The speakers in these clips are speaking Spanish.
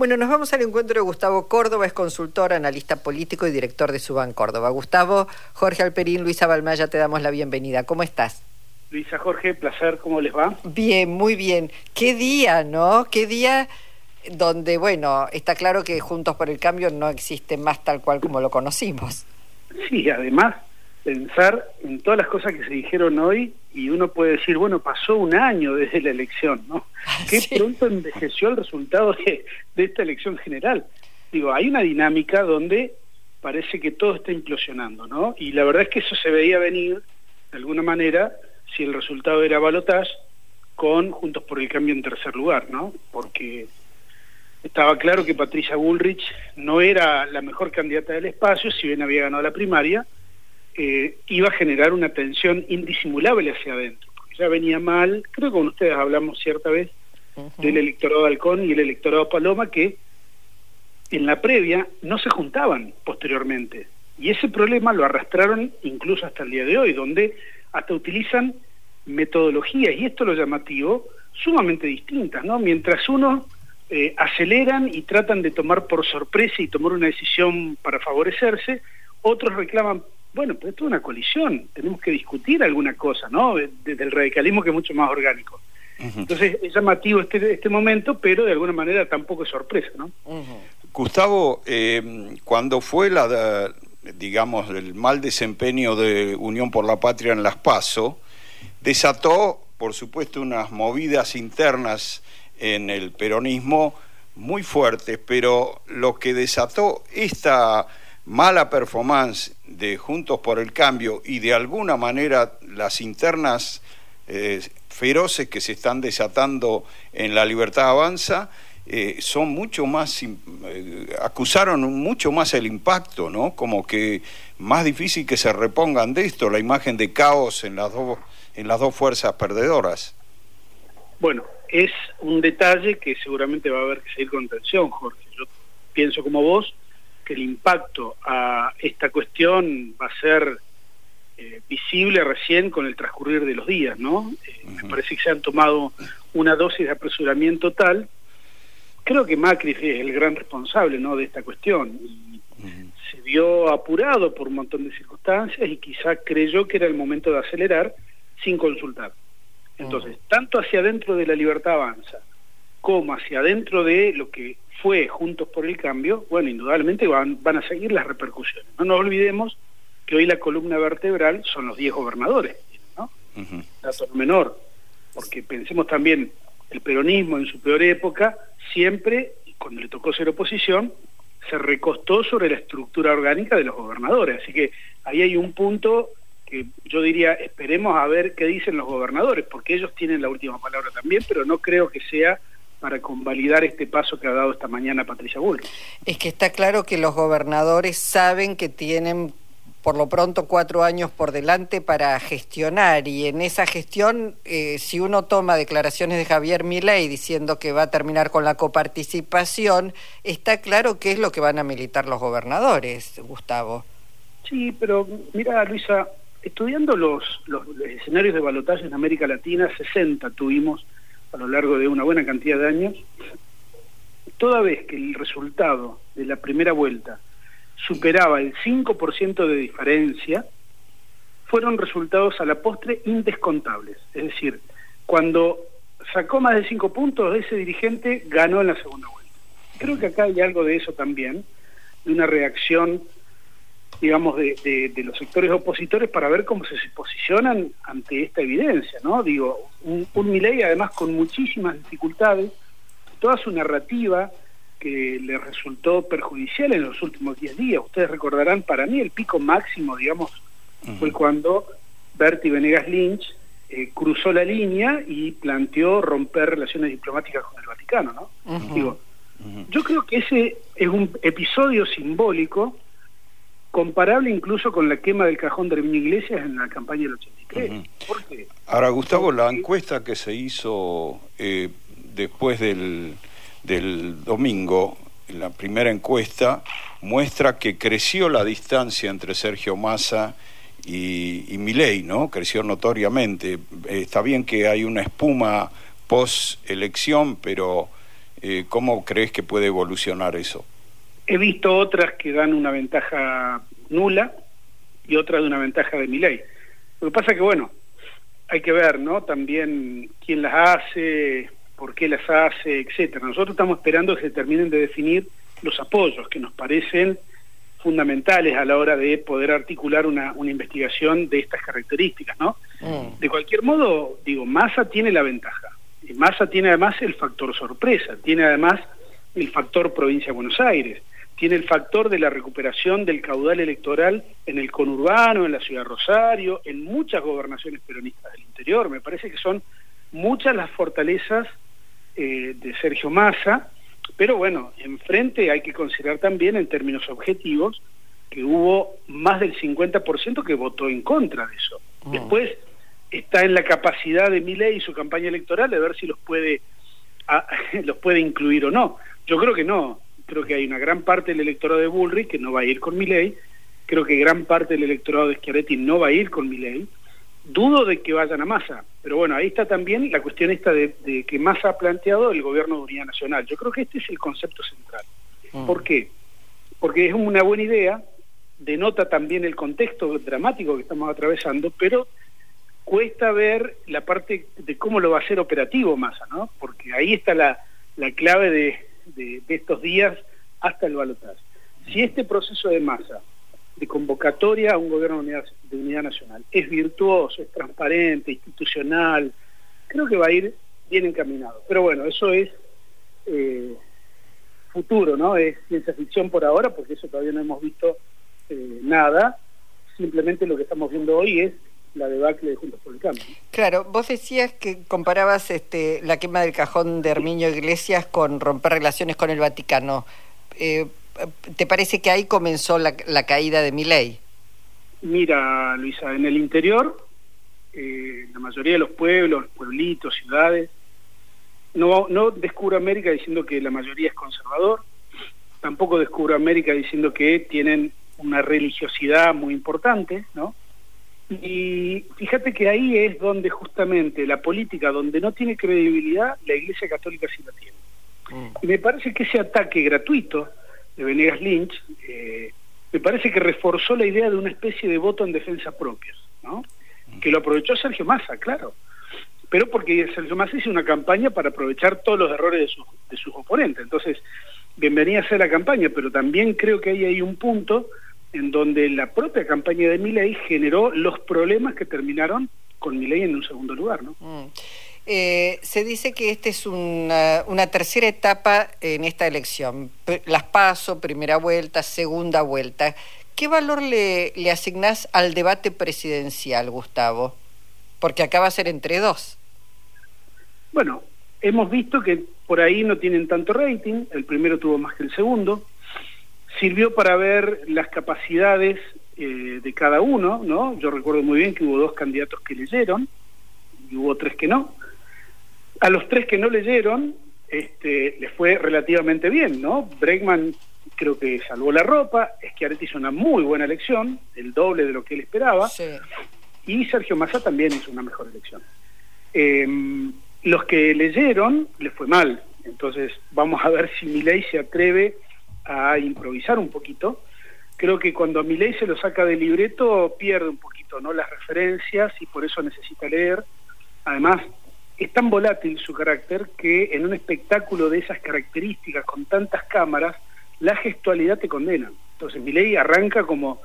Bueno, nos vamos al encuentro de Gustavo Córdoba, es consultor, analista político y director de Suban Córdoba. Gustavo, Jorge Alperín, Luisa Balmaya, te damos la bienvenida. ¿Cómo estás? Luisa, Jorge, placer, ¿cómo les va? Bien, muy bien. Qué día, ¿no? Qué día donde, bueno, está claro que Juntos por el Cambio no existe más tal cual como lo conocimos. Sí, además, pensar en todas las cosas que se dijeron hoy y uno puede decir, bueno, pasó un año desde la elección, ¿no? Qué pronto envejeció el resultado de, esta elección general. Digo, hay una dinámica donde parece que todo está implosionando, ¿no? Y la verdad es que eso se veía venir, de alguna manera, si el resultado era balotage, con Juntos por el Cambio en tercer lugar, ¿no? Porque estaba claro que Patricia Bullrich no era la mejor candidata del espacio, si bien había ganado la primaria, eh, iba a generar una tensión indisimulable hacia adentro, porque ya venía mal, creo que con ustedes hablamos cierta vez del electorado de Halcón y el electorado Paloma, que en la previa no se juntaban posteriormente. Y ese problema lo arrastraron incluso hasta el día de hoy, donde hasta utilizan metodologías, y esto lo llamativo, sumamente distintas, ¿no? Mientras unos eh, aceleran y tratan de tomar por sorpresa y tomar una decisión para favorecerse, otros reclaman bueno, pero esto es una colisión, tenemos que discutir alguna cosa, ¿no? Desde el radicalismo que es mucho más orgánico. Entonces es llamativo este, este momento, pero de alguna manera tampoco es sorpresa, ¿no? Gustavo, eh, cuando fue la, digamos, el mal desempeño de Unión por la Patria en las PASO, desató, por supuesto, unas movidas internas en el peronismo muy fuertes, pero lo que desató esta mala performance de Juntos por el Cambio y de alguna manera las internas eh, feroces que se están desatando en la libertad avanza, eh, son mucho más, eh, acusaron mucho más el impacto, ¿no? Como que más difícil que se repongan de esto, la imagen de caos en las dos, en las dos fuerzas perdedoras. Bueno, es un detalle que seguramente va a haber que seguir con atención, Jorge. Yo pienso como vos, que el impacto a esta cuestión va a ser eh, visible recién con el transcurrir de los días, ¿no? Eh, me parece que se han tomado una dosis de apresuramiento tal. Creo que Macri es el gran responsable, ¿no? De esta cuestión. Y Se vio apurado por un montón de circunstancias y quizá creyó que era el momento de acelerar sin consultar. Entonces, tanto hacia adentro de la libertad avanza como hacia adentro de lo que fue Juntos por el Cambio, bueno, indudablemente van, van a seguir las repercusiones. No nos olvidemos que hoy la columna vertebral son los 10 gobernadores, ¿no? Dato menor, porque pensemos también, el peronismo en su peor época, siempre, cuando le tocó ser oposición, se recostó sobre la estructura orgánica de los gobernadores. Así que ahí hay un punto que yo diría, esperemos a ver qué dicen los gobernadores, porque ellos tienen la última palabra también, pero no creo que sea para convalidar este paso que ha dado esta mañana Patricia Bull. Es que está claro que los gobernadores saben que tienen por lo pronto cuatro años por delante para gestionar y en esa gestión, eh, si uno toma declaraciones de Javier Milei diciendo que va a terminar con la coparticipación, está claro qué es lo que van a militar los gobernadores, Gustavo. Sí, pero mira, Luisa, estudiando los, los, escenarios de balotaje en América Latina, 60 tuvimos a lo largo de una buena cantidad de años, toda vez que el resultado de la primera vuelta superaba el 5% de diferencia, fueron resultados a la postre indescontables. Es decir, cuando sacó más de 5 puntos, ese dirigente ganó en la segunda vuelta. Creo que acá hay algo de eso también, de una reacción digamos, de, de, los sectores opositores para ver cómo se posicionan ante esta evidencia, ¿no? Digo, un, un Milei además con muchísimas dificultades, toda su narrativa que le resultó perjudicial en los últimos 10 días. Ustedes recordarán, para mí el pico máximo, digamos, fue cuando Bertie Venegas Lynch eh, cruzó la línea y planteó romper relaciones diplomáticas con el Vaticano, ¿no? Digo, yo creo que ese es un episodio simbólico comparable incluso con la quema del cajón de Herminio Iglesias en la campaña del 83. ¿Por qué? Ahora, Gustavo, la encuesta que se hizo eh, después del, del domingo, la primera encuesta, muestra que creció la distancia entre Sergio Massa y, y Milei, ¿no? Creció notoriamente. está bien que hay una espuma post-elección, pero Eh, ¿Cómo crees que puede evolucionar eso? He visto otras que dan una ventaja nula y otras de una ventaja de mi ley. Lo que pasa que, bueno, hay que ver, ¿no? También quién las hace, por qué las hace, etcétera. Nosotros estamos esperando que se terminen de definir los apoyos que nos parecen fundamentales a la hora de poder articular una, una investigación de estas características, ¿no? Mm. De cualquier modo, digo, Massa tiene la ventaja. Y Massa tiene además el factor sorpresa, tiene además el factor provincia de Buenos Aires, tiene el factor de la recuperación del caudal electoral en el conurbano, en la ciudad de Rosario, en muchas gobernaciones peronistas del interior. Me parece que son muchas las fortalezas eh, de Sergio Massa, pero bueno, enfrente hay que considerar también en términos objetivos que hubo más del 50% que votó en contra de eso. Mm. Después está en la capacidad de Milei y su campaña electoral de ver si los puede los puede incluir o no. Yo creo que no. Creo que hay una gran parte del electorado de Bullrich que no va a ir con Milei. Creo que gran parte del electorado de Schiaretti no va a ir con Milei. Dudo de que vayan a Massa, pero bueno, ahí está también la cuestión esta de, que Massa ha planteado el gobierno de unidad nacional. Yo creo que este es el concepto central. Mm. ¿Por qué? Porque es una buena idea, denota también el contexto dramático que estamos atravesando, pero cuesta ver la parte de cómo lo va a hacer operativo Massa, ¿no? Porque ahí está la, la clave de, de, estos días hasta el balotaje. Si este proceso de masa, de convocatoria a un gobierno de unidad, nacional, es virtuoso, es transparente, institucional, creo que va a ir bien encaminado. Pero bueno, eso es eh, futuro, ¿no? Es ciencia ficción por ahora, porque eso todavía no hemos visto eh, nada. Simplemente lo que estamos viendo hoy es la debacle de Juntos por el Cambio. Claro, vos decías que comparabas este, la quema del cajón de Herminio Iglesias con romper relaciones con el Vaticano. Eh, ¿Te parece que ahí comenzó la, caída de mi ley? Mira, Luisa, en el interior, eh, la mayoría de los pueblos, pueblitos, ciudades, no, no descubro América diciendo que la mayoría es conservador, tampoco descubro América diciendo que tienen una religiosidad muy importante, ¿no? Y fíjate que ahí es donde justamente la política, donde no tiene credibilidad, la Iglesia Católica sí la tiene. Mm. Y me parece que ese ataque gratuito de Venegas Lynch, eh, me parece que reforzó la idea de una especie de voto en defensa propia, ¿no? Mm. Que lo aprovechó Sergio Massa, claro. Pero porque Sergio Massa hizo una campaña para aprovechar todos los errores de, sus de sus oponentes. Entonces, bienvenida sea la campaña, pero también creo que ahí hay un punto en donde la propia campaña de Milei generó los problemas que terminaron con Milei en un segundo lugar, ¿no? Mm. Eh, se dice que esta es una, tercera etapa en esta elección. Las paso, primera vuelta, segunda vuelta. ¿Qué valor le, le asignás al debate presidencial, Gustavo? Porque acá va a ser entre dos. Bueno, hemos visto que por ahí no tienen tanto rating. El primero tuvo más que el segundo sirvió para ver las capacidades eh, de cada uno, ¿no? Yo recuerdo muy bien que hubo dos candidatos que leyeron y hubo tres que no. A los tres que no leyeron, este, les fue relativamente bien, ¿no? Bregman creo que salvó la ropa, Schiaretti hizo una muy buena elección, el doble de lo que él esperaba, y Sergio Massa también hizo una mejor elección. Em, los que leyeron les fue mal, entonces vamos a ver si Milei se atreve a improvisar un poquito. Creo que cuando ley se lo saca del libreto pierde un poquito no las referencias y por eso necesita leer. Además, es tan volátil su carácter que en un espectáculo de esas características con tantas cámaras, la gestualidad te condena. Entonces ley arranca como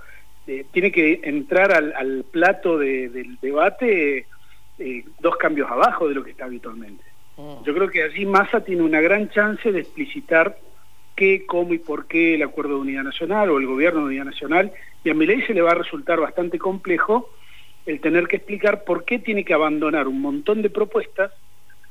eh, tiene que entrar al, plato del debate eh, dos cambios abajo de lo que está habitualmente. Mm. Yo creo que allí Massa tiene una gran chance de explicitar qué, cómo y por qué el Acuerdo de Unidad Nacional o el Gobierno de Unidad Nacional, y a ley se le va a resultar bastante complejo el tener que explicar por qué tiene que abandonar un montón de propuestas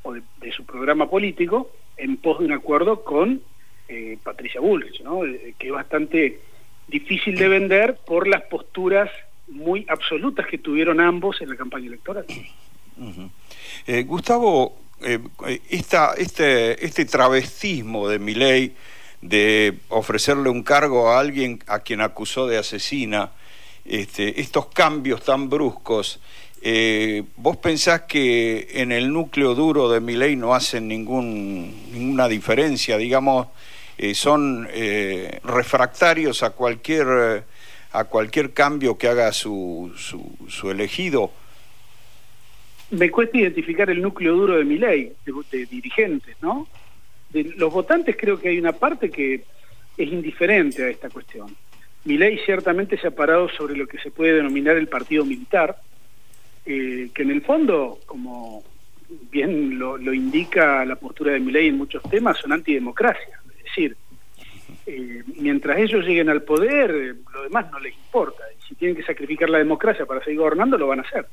o de, su programa político en pos de un acuerdo con eh, Patricia Bullrich, ¿no? Eh, que es bastante difícil de vender por las posturas muy absolutas que tuvieron ambos en la campaña electoral. Eh, Gustavo, esta, este, este travestismo de Milei de ofrecerle un cargo a alguien a quien acusó de asesina, este, estos cambios tan bruscos, Eh, ¿Vos pensás que en el núcleo duro de mi ley no hacen ningún, ninguna diferencia? Digamos, eh, son eh, refractarios a cualquier, a cualquier cambio que haga su, su, elegido. Me cuesta identificar el núcleo duro de mi ley, de, dirigentes, ¿no? De los votantes creo que hay una parte que es indiferente a esta cuestión. Mi ley ciertamente se ha parado sobre lo que se puede denominar el partido militar, eh, que en el fondo, como bien lo, indica la postura de mi ley en muchos temas, son antidemocracia. Es decir, eh, mientras ellos lleguen al poder, lo demás no les importa. Y si tienen que sacrificar la democracia para seguir gobernando, lo van a hacer.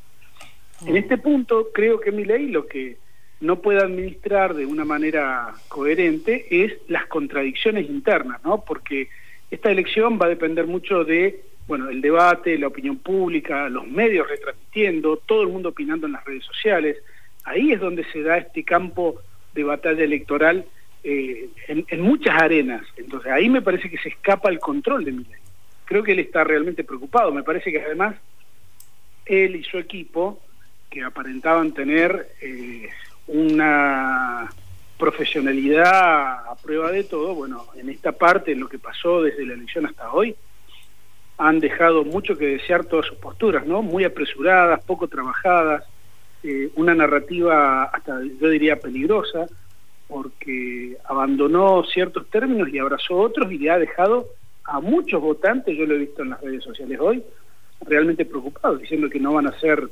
En este punto, creo que mi ley lo que no puede administrar de una manera coherente es las contradicciones internas, ¿no? Porque esta elección va a depender mucho de bueno, el debate, la opinión pública, los medios retransmitiendo, todo el mundo opinando en las redes sociales. Ahí es donde se da este campo de batalla electoral eh, en, muchas arenas. Entonces ahí me parece que se escapa el control de Milei. Creo que él está realmente preocupado. Me parece que además él y su equipo, que aparentaban tener eh, una profesionalidad a prueba de todo, bueno, en esta parte, en lo que pasó desde la elección hasta hoy, han dejado mucho que desear todas sus posturas, ¿no? Muy apresuradas, poco trabajadas, eh, una narrativa hasta yo diría peligrosa, porque abandonó ciertos términos y abrazó otros y le ha dejado a muchos votantes, yo lo he visto en las redes sociales hoy, realmente preocupados, diciendo que no van a ser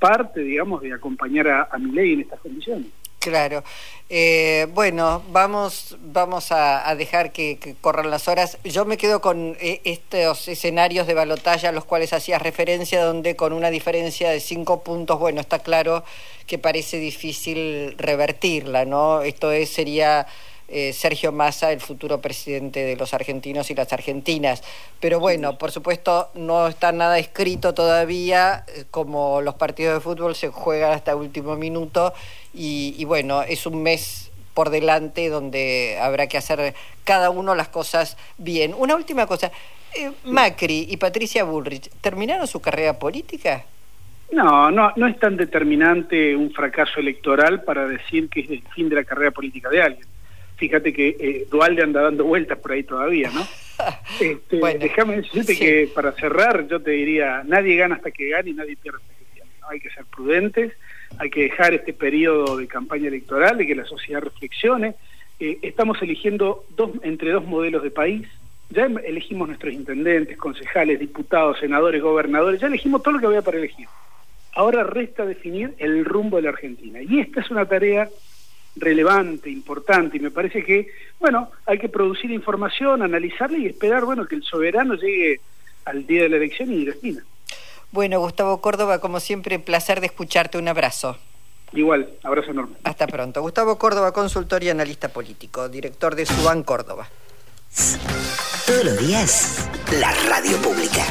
parte, digamos, de acompañar a, a ley en estas condiciones. Claro. Eh, bueno, vamos, vamos a, dejar que, corran las horas. Yo me quedo con eh, estos escenarios de balotalla a los cuales hacías referencia, donde con una diferencia de cinco puntos, bueno, está claro que parece difícil revertirla, ¿no? Esto es, sería eh, Sergio Massa, el futuro presidente de los argentinos y las argentinas. Pero bueno, por supuesto no está nada escrito todavía, eh, como los partidos de fútbol se juegan hasta el último minuto y, bueno, es un mes por delante donde habrá que hacer cada uno las cosas bien. Una última cosa, eh, Macri y Patricia Bullrich, ¿terminaron su carrera política? No, no, no es tan determinante un fracaso electoral para decir que es el fin de la carrera política de alguien fíjate que eh, Dualde anda dando vueltas por ahí todavía, ¿no? Este, déjame decirte que para cerrar yo te diría, nadie gana hasta que gane y nadie pierde hasta que pierde. Hay que ser prudentes, hay que dejar este periodo de campaña electoral, de que la sociedad reflexione. Eh, estamos eligiendo dos, entre dos modelos de país. Ya elegimos nuestros intendentes, concejales, diputados, senadores, gobernadores, ya elegimos todo lo que había para elegir. Ahora resta definir el rumbo de la Argentina. Y esta es una tarea relevante, importante, y me parece que, bueno, hay que producir información, analizarla y esperar, bueno, que el soberano llegue al día de la elección y defina. Bueno, Gustavo Córdoba, como siempre, placer de escucharte. Un abrazo. Igual, abrazo enorme. Hasta pronto. Gustavo Córdoba, consultor y analista político, director de Suban Córdoba. Todos los días, la radio pública.